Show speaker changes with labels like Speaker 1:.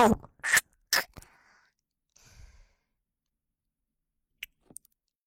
Speaker 1: Ow!